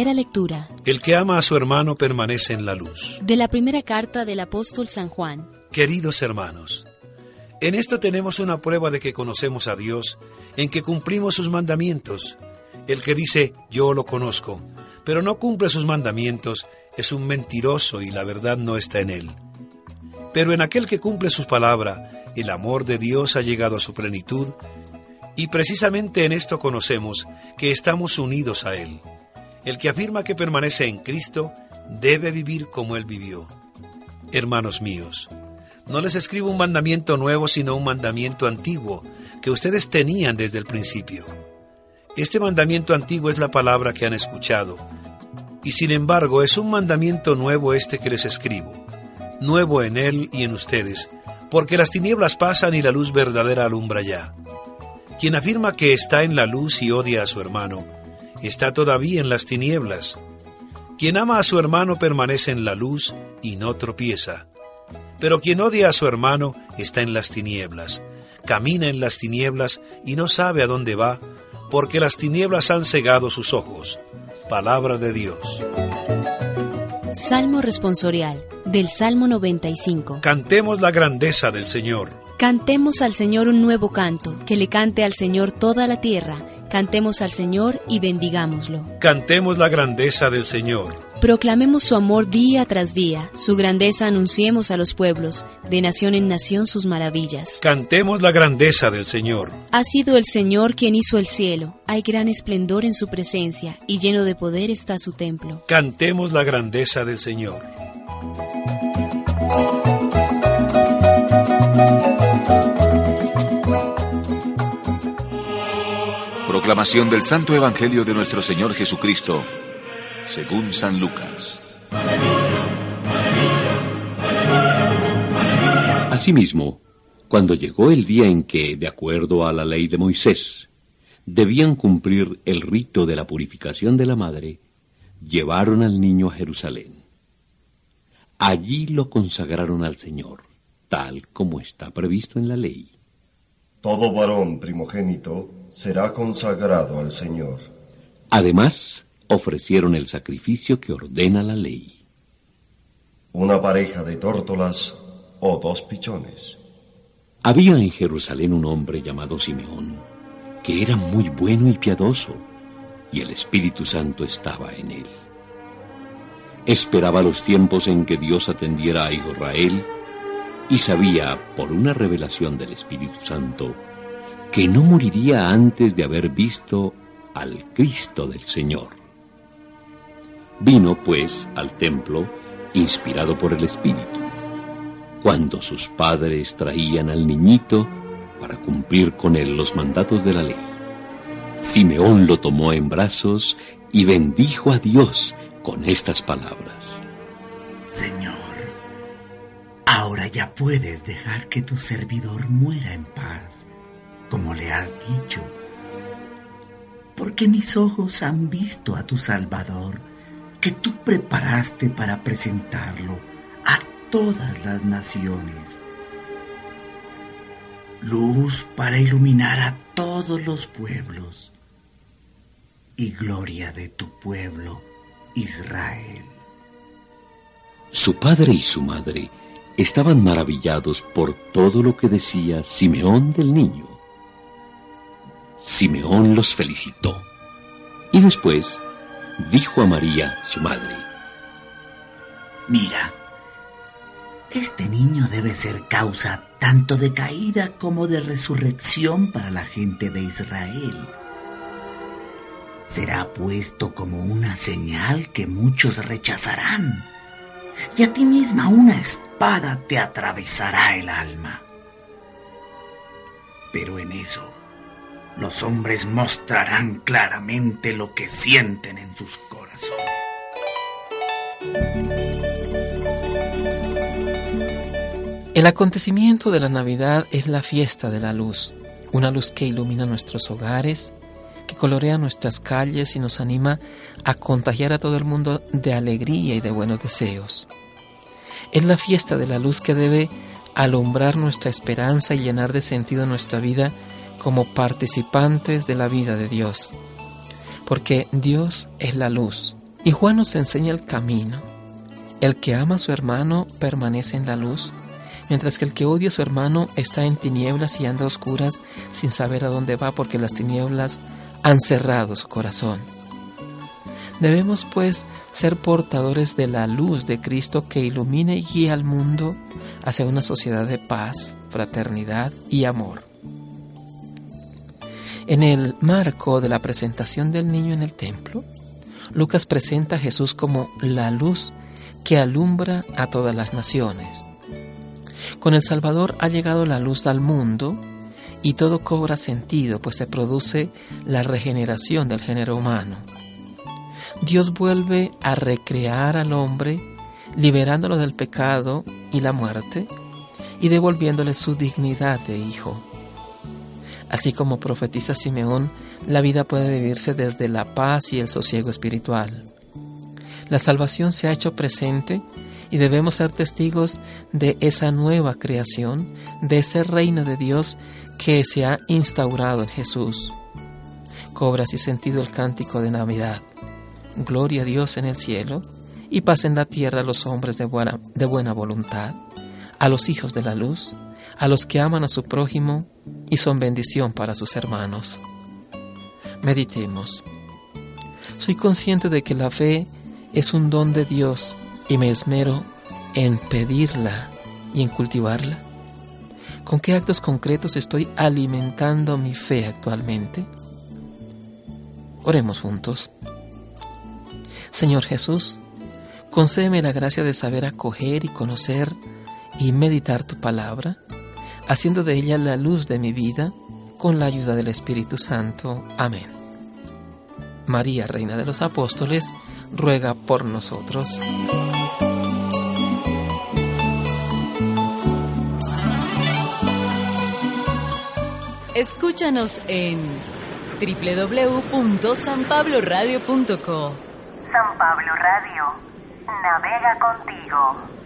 Primera lectura. El que ama a su hermano permanece en la luz. De la primera carta del apóstol San Juan. Queridos hermanos, en esto tenemos una prueba de que conocemos a Dios, en que cumplimos sus mandamientos. El que dice, yo lo conozco, pero no cumple sus mandamientos, es un mentiroso y la verdad no está en él. Pero en aquel que cumple sus palabras, el amor de Dios ha llegado a su plenitud, y precisamente en esto conocemos que estamos unidos a Él. El que afirma que permanece en Cristo debe vivir como Él vivió. Hermanos míos, no les escribo un mandamiento nuevo, sino un mandamiento antiguo, que ustedes tenían desde el principio. Este mandamiento antiguo es la palabra que han escuchado, y sin embargo es un mandamiento nuevo este que les escribo, nuevo en Él y en ustedes, porque las tinieblas pasan y la luz verdadera alumbra ya. Quien afirma que está en la luz y odia a su hermano, está todavía en las tinieblas. Quien ama a su hermano permanece en la luz y no tropieza. Pero quien odia a su hermano está en las tinieblas, camina en las tinieblas y no sabe a dónde va, porque las tinieblas han cegado sus ojos. Palabra de Dios. Salmo responsorial del Salmo 95. Cantemos la grandeza del Señor. Cantemos al Señor un nuevo canto, que le cante al Señor toda la tierra. Cantemos al Señor y bendigámoslo. Cantemos la grandeza del Señor. Proclamemos su amor día tras día, su grandeza anunciemos a los pueblos, de nación en nación sus maravillas. Cantemos la grandeza del Señor. Ha sido el Señor quien hizo el cielo, hay gran esplendor en su presencia, y lleno de poder está su templo. Cantemos la grandeza del Señor. Proclamación del Santo Evangelio de nuestro Señor Jesucristo, según San Lucas. Asimismo, cuando llegó el día en que, de acuerdo a la ley de Moisés, debían cumplir el rito de la purificación de la madre, llevaron al niño a Jerusalén. Allí lo consagraron al Señor, tal como está previsto en la ley. Todo varón primogénito será consagrado al Señor. Además, ofrecieron el sacrificio que ordena la ley. Una pareja de tórtolas o dos pichones. Había en Jerusalén un hombre llamado Simeón, que era muy bueno y piadoso, y el Espíritu Santo estaba en él. Esperaba los tiempos en que Dios atendiera a Israel y sabía, por una revelación del Espíritu Santo, que no moriría antes de haber visto al Cristo del Señor. Vino, pues, al templo, inspirado por el Espíritu, cuando sus padres traían al niñito para cumplir con él los mandatos de la ley. Simeón lo tomó en brazos y bendijo a Dios con estas palabras. Señor, ahora ya puedes dejar que tu servidor muera en paz como le has dicho, porque mis ojos han visto a tu Salvador, que tú preparaste para presentarlo a todas las naciones. Luz para iluminar a todos los pueblos y gloria de tu pueblo, Israel. Su padre y su madre estaban maravillados por todo lo que decía Simeón del niño. Simeón los felicitó y después dijo a María, su madre, Mira, este niño debe ser causa tanto de caída como de resurrección para la gente de Israel. Será puesto como una señal que muchos rechazarán, y a ti misma una espada te atravesará el alma. Pero en eso, los hombres mostrarán claramente lo que sienten en sus corazones. El acontecimiento de la Navidad es la fiesta de la luz, una luz que ilumina nuestros hogares, que colorea nuestras calles y nos anima a contagiar a todo el mundo de alegría y de buenos deseos. Es la fiesta de la luz que debe alumbrar nuestra esperanza y llenar de sentido nuestra vida como participantes de la vida de Dios. Porque Dios es la luz y Juan nos enseña el camino. El que ama a su hermano permanece en la luz, mientras que el que odia a su hermano está en tinieblas y anda a oscuras sin saber a dónde va porque las tinieblas han cerrado su corazón. Debemos pues ser portadores de la luz de Cristo que ilumine y guía al mundo hacia una sociedad de paz, fraternidad y amor. En el marco de la presentación del niño en el templo, Lucas presenta a Jesús como la luz que alumbra a todas las naciones. Con el Salvador ha llegado la luz al mundo y todo cobra sentido, pues se produce la regeneración del género humano. Dios vuelve a recrear al hombre, liberándolo del pecado y la muerte, y devolviéndole su dignidad de hijo. Así como profetiza Simeón, la vida puede vivirse desde la paz y el sosiego espiritual. La salvación se ha hecho presente y debemos ser testigos de esa nueva creación, de ese reino de Dios que se ha instaurado en Jesús. Cobra así sentido el cántico de Navidad. Gloria a Dios en el cielo y paz en la tierra a los hombres de buena, de buena voluntad, a los hijos de la luz, a los que aman a su prójimo y son bendición para sus hermanos. Meditemos. Soy consciente de que la fe es un don de Dios y me esmero en pedirla y en cultivarla. ¿Con qué actos concretos estoy alimentando mi fe actualmente? Oremos juntos. Señor Jesús, concédeme la gracia de saber acoger y conocer y meditar tu palabra haciendo de ella la luz de mi vida, con la ayuda del Espíritu Santo. Amén. María, Reina de los Apóstoles, ruega por nosotros. Escúchanos en www.sanpabloradio.co. San Pablo Radio, navega contigo.